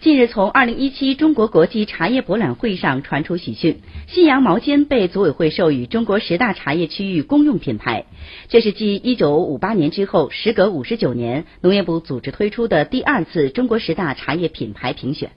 近日从二零一七中国国际茶叶博览会上传出喜讯信阳毛尖被组委会授予中国十大茶叶区域公用品牌。这是继一九五八年之后时隔五十九年农业部组织推出的第二次中国十大茶叶品牌评选。